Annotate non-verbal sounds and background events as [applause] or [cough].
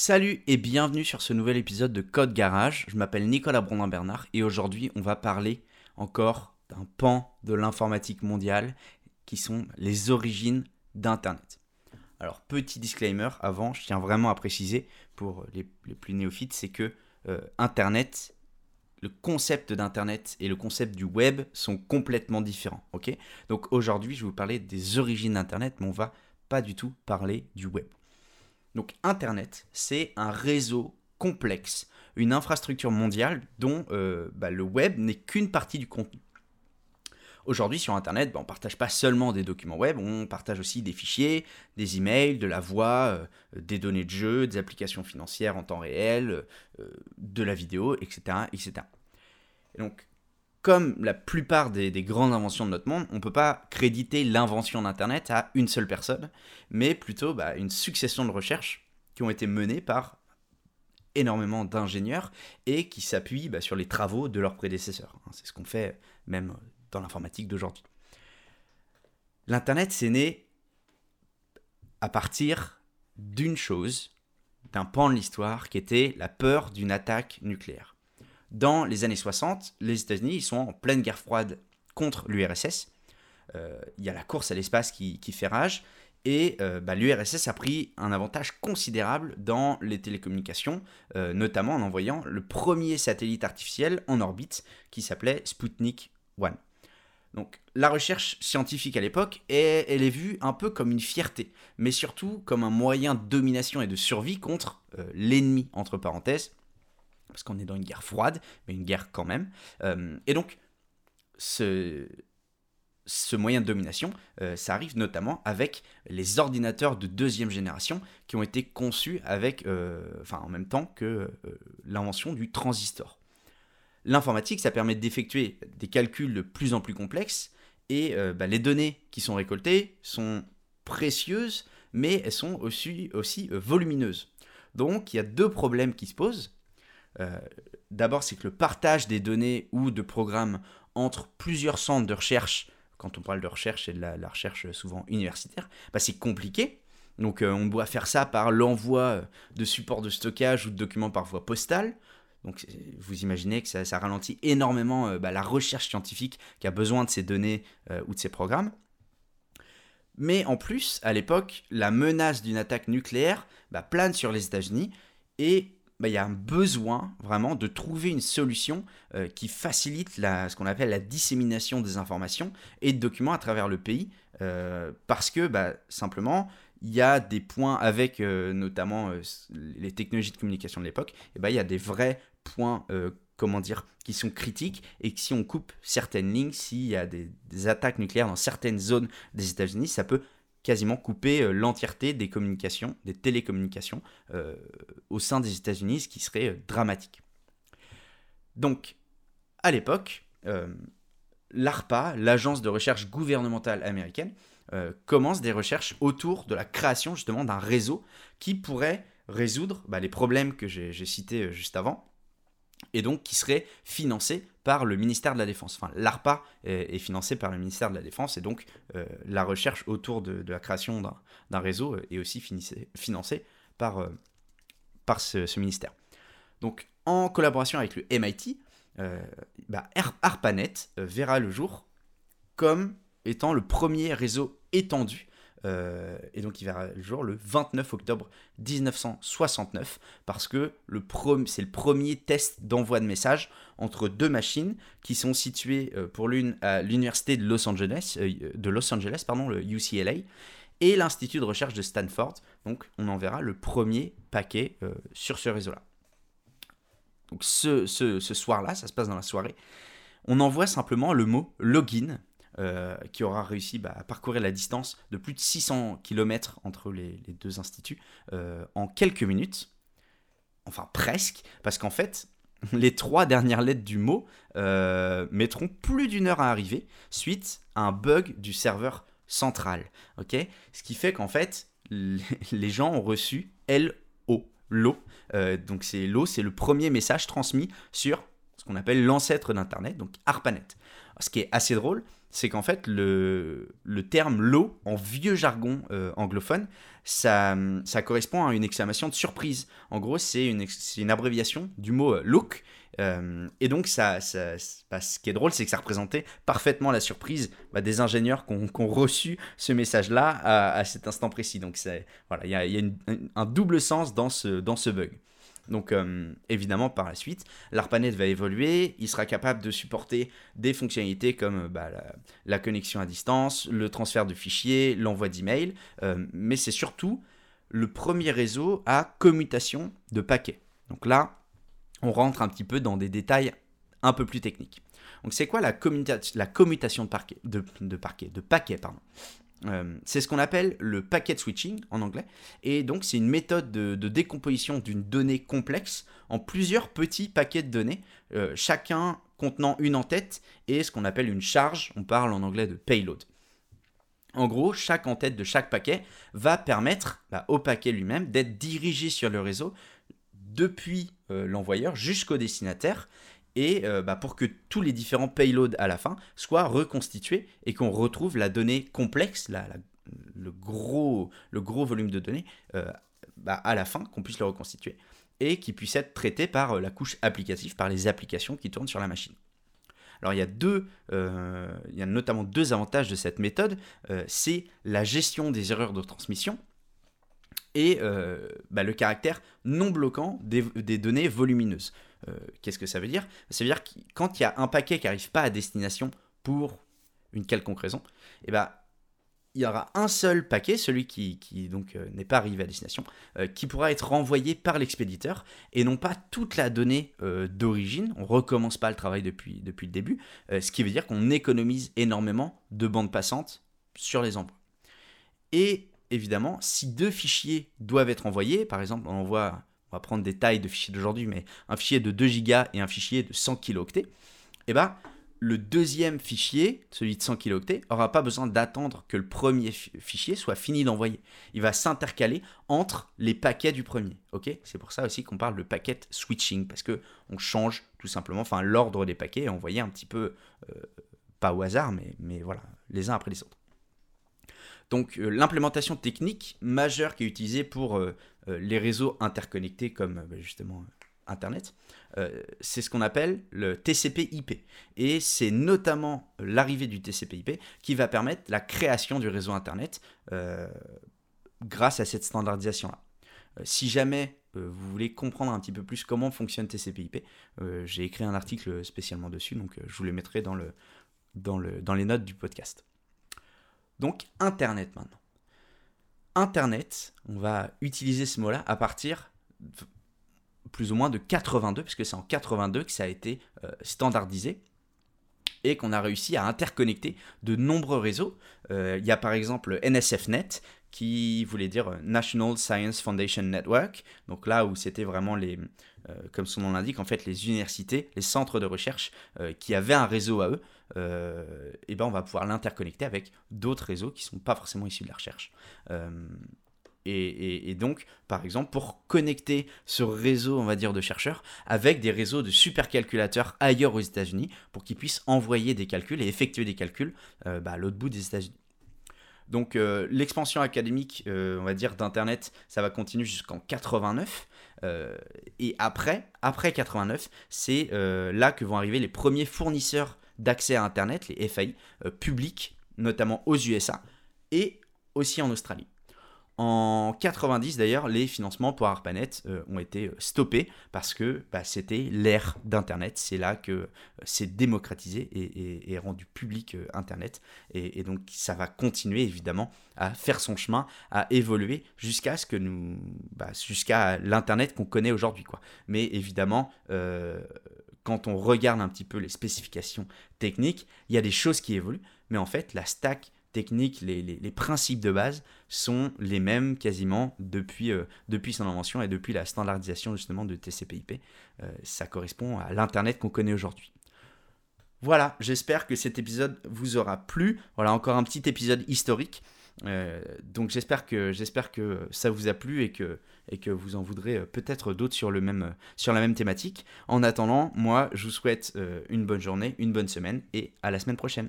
Salut et bienvenue sur ce nouvel épisode de Code Garage. Je m'appelle Nicolas Brondin-Bernard et aujourd'hui on va parler encore d'un pan de l'informatique mondiale qui sont les origines d'Internet. Alors petit disclaimer avant, je tiens vraiment à préciser pour les, plus néophytes, c'est que euh, Internet, le concept d'Internet et le concept du web sont complètement différents. Donc aujourd'hui je vais vous parler des origines d'Internet, mais on va pas du tout parler du web. Donc Internet, c'est un réseau complexe, une infrastructure mondiale dont euh, bah, le web n'est qu'une partie du contenu. Aujourd'hui sur Internet, bah, on ne partage pas seulement des documents web, on partage aussi des fichiers, des emails, de la voix, euh, des données de jeu, des applications financières en temps réel, euh, de la vidéo, etc. etc. donc comme la plupart des, grandes inventions de notre monde, on ne peut pas créditer l'invention d'Internet à une seule personne, mais plutôt bah, une succession de recherches qui ont été menées par énormément d'ingénieurs et qui s'appuient bah, sur les travaux de leurs prédécesseurs. C'est ce qu'on fait même dans l'informatique d'aujourd'hui. L'Internet, c'est né à partir d'une chose, d'un pan de l'histoire qui était la peur d'une attaque nucléaire. Dans les années 60, les États-Unis sont en pleine guerre froide contre l'URSS. Euh, il y a la course à l'espace qui, fait rage. Et euh, bah, l'URSS a pris un avantage considérable dans les télécommunications, euh, notamment en envoyant le premier satellite artificiel en orbite qui s'appelait Sputnik 1. Donc la recherche scientifique à l'époque, elle est vue un peu comme une fierté, mais surtout comme un moyen de domination et de survie contre l'ennemi, entre parenthèses, parce qu'on est dans une guerre froide, mais une guerre quand même. Euh, et donc, ce, moyen de domination, euh, ça arrive notamment avec les ordinateurs de deuxième génération qui ont été conçus avec, euh, enfin, en même temps que l'invention du transistor. L'informatique, ça permet d'effectuer des calculs de plus en plus complexes et bah, les données qui sont récoltées sont précieuses, mais elles sont aussi volumineuses. Donc, il y a deux problèmes qui se posent. Euh, d'abord, c'est que le partage des données ou de programmes entre plusieurs centres de recherche, quand on parle de recherche et de la, recherche souvent universitaire, bah, c'est compliqué. Donc euh, on doit faire ça par l'envoi de supports de stockage ou de documents par voie postale. Donc vous imaginez que ça, ralentit énormément euh, bah, la recherche scientifique qui a besoin de ces données ou de ces programmes. Mais en plus, à l'époque, la menace d'une attaque nucléaire bah, plane sur les États-Unis et bah, il y a un besoin vraiment de trouver une solution euh, qui facilite la, ce qu'on appelle la dissémination des informations et de documents à travers le pays, euh, parce que bah, simplement, il y a des points avec euh, notamment les technologies de communication de l'époque, bah, il y a des vrais points comment dire, qui sont critiques et que si on coupe certaines lignes, s'il y a des, attaques nucléaires dans certaines zones des États-Unis, ça peut quasiment couper euh, l'entièreté des communications, des télécommunications euh, au sein des États-Unis, ce qui serait euh, dramatique. Donc, à l'époque, l'ARPA, l'agence de recherche gouvernementale américaine, commence des recherches autour de la création justement d'un réseau qui pourrait résoudre bah, les problèmes que j'ai cités juste avant, et donc qui serait financé par le ministère de la Défense. Enfin, l'ARPA est, financé par le ministère de la Défense et donc euh, la recherche autour de, la création d'un réseau euh, est aussi financée par, euh, ce, ministère. Donc, en collaboration avec le MIT, bah, ARPANET verra le jour comme étant le premier réseau étendu euh, et donc il verra le jour le 29 octobre 1969 parce que c'est le premier test d'envoi de messages entre deux machines qui sont situées euh, pour l'une à l'université de Los Angeles, euh, de Los Angeles pardon, le UCLA, et l'institut de recherche de Stanford. Donc on enverra le premier paquet sur ce réseau-là. Donc ce, ce soir-là, ça se passe dans la soirée, on envoie simplement le mot login euh, qui aura réussi bah, à parcourir la distance de plus de 600 km entre les, deux instituts euh, en quelques minutes. Enfin presque, parce qu'en fait, [laughs] les trois dernières lettres du mot euh, mettront plus d'une heure à arriver suite à un bug du serveur central. ok? Ce qui fait qu'en fait, [laughs] les gens ont reçu LO. L'eau, donc c'est l'eau, c'est le premier message transmis sur ce qu'on appelle l'ancêtre d'Internet, donc ARPANET. Ce qui est assez drôle, c'est qu'en fait, le, le terme lot, en vieux jargon euh, anglophone, ça, ça correspond à une exclamation de surprise. En gros, c'est une, une abréviation du mot euh, look. Euh, et donc, ça, ça bah, ce qui est drôle, c'est que ça représentait parfaitement la surprise bah, des ingénieurs qui ont, reçu ce message-là à, cet instant précis. Donc, voilà, il y a, y a un double sens dans ce, dans ce bug. Donc euh, évidemment par la suite, l'ARPANET va évoluer, il sera capable de supporter des fonctionnalités comme euh, bah, la, connexion à distance, le transfert de fichiers, l'envoi d'emails, euh, mais c'est surtout le premier réseau à commutation de paquets. Donc là, on rentre un petit peu dans des détails un peu plus techniques. Donc c'est quoi la, commutation de, de, paquets euh, c'est ce qu'on appelle le packet switching en anglais. Et donc, c'est une méthode de, décomposition d'une donnée complexe en plusieurs petits paquets de données, euh, chacun contenant une en-tête et ce qu'on appelle une charge. On parle en anglais de payload. En gros, chaque en-tête de chaque paquet va permettre bah, au paquet lui-même d'être dirigé sur le réseau depuis euh, l'envoyeur jusqu'au destinataire et euh, bah, pour que tous les différents payloads à la fin soient reconstitués et qu'on retrouve la donnée complexe, le, gros, volume de données euh, bah, à la fin, qu'on puisse le reconstituer et qui puisse être traité par euh, la couche applicative, par les applications qui tournent sur la machine. Alors il y a deux, il y a notamment deux avantages de cette méthode. c'est la gestion des erreurs de transmission et bah, le caractère non bloquant des données volumineuses. Euh, qu'est-ce que ça veut dire? Ça veut dire que quand il y a un paquet qui n'arrive pas à destination pour une quelconque raison, eh ben, il y aura un seul paquet, celui qui, euh, n'est pas arrivé à destination, euh, qui pourra être renvoyé par l'expéditeur et non pas toute la donnée d'origine. On recommence pas le travail depuis, depuis le début, ce qui veut dire qu'on économise énormément de bandes passantes sur les envois. Et évidemment, si deux fichiers doivent être envoyés, par exemple, on envoie on va prendre des tailles de fichiers d'aujourd'hui, mais un fichier de 2 gigas et un fichier de 100 kilooctets, eh ben, le deuxième fichier, celui de 100 kilooctets, n'aura pas besoin d'attendre que le premier fichier soit fini d'envoyer. Il va s'intercaler entre les paquets du premier. C'est pour ça aussi qu'on parle de packet switching, parce que on change tout simplement l'ordre des paquets et envoyer un petit peu, euh, pas au hasard, mais, mais voilà, les uns après les autres. Donc euh, l'implémentation technique majeure qui est utilisée pour euh, euh, les réseaux interconnectés comme bah, justement Internet, c'est ce qu'on appelle le TCP/IP. Et c'est notamment l'arrivée du TCP/IP qui va permettre la création du réseau Internet grâce à cette standardisation-là. si jamais vous voulez comprendre un petit peu plus comment fonctionne TCP/IP, j'ai écrit un article spécialement dessus, donc je vous le mettrai dans, le, dans, le, dans les notes du podcast. Donc Internet maintenant. Internet, on va utiliser ce mot-là à partir plus ou moins de 82, puisque c'est en 82 que ça a été euh, standardisé et qu'on a réussi à interconnecter de nombreux réseaux. Euh, il y a par exemple NSFNet qui voulait dire euh, National Science Foundation Network, donc là où c'était vraiment les, comme son nom l'indique, en fait les universités, les centres de recherche qui avaient un réseau à eux et euh, ben on va pouvoir l'interconnecter avec d'autres réseaux qui ne sont pas forcément issus de la recherche. Euh, et, donc, par exemple, pour connecter ce réseau, on va dire, de chercheurs avec des réseaux de supercalculateurs ailleurs aux États-Unis pour qu'ils puissent envoyer des calculs et effectuer des calculs euh, bah, à l'autre bout des États-Unis. Donc l'expansion académique, on va dire, d'Internet, ça va continuer jusqu'en 89. et après, après 89, c'est là que vont arriver les premiers fournisseurs d'accès à Internet, les FAI, euh, publics, notamment aux USA et aussi en Australie. En 90 d'ailleurs, les financements pour ARPANET euh, ont été euh, stoppés parce que bah, c'était l'ère d'Internet. C'est là que c'est démocratisé et, rendu public Internet. Et, donc ça va continuer évidemment à faire son chemin, à évoluer jusqu'à ce que nous, bah, jusqu'à l'Internet qu'on connaît aujourd'hui. Mais évidemment, quand on regarde un petit peu les spécifications techniques, il y a des choses qui évoluent, mais en fait, la stack technique, les, principes de base sont les mêmes quasiment depuis, euh, depuis son invention et depuis la standardisation justement de TCP/IP. Euh, ça correspond à l'Internet qu'on connaît aujourd'hui. Voilà, j'espère que cet épisode vous aura plu. Voilà encore un petit épisode historique. Euh, donc j'espère que, que ça vous a plu et que, et que vous en voudrez peut-être d'autres sur, sur la même thématique. En attendant, moi je vous souhaite une bonne journée, une bonne semaine et à la semaine prochaine.